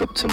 up to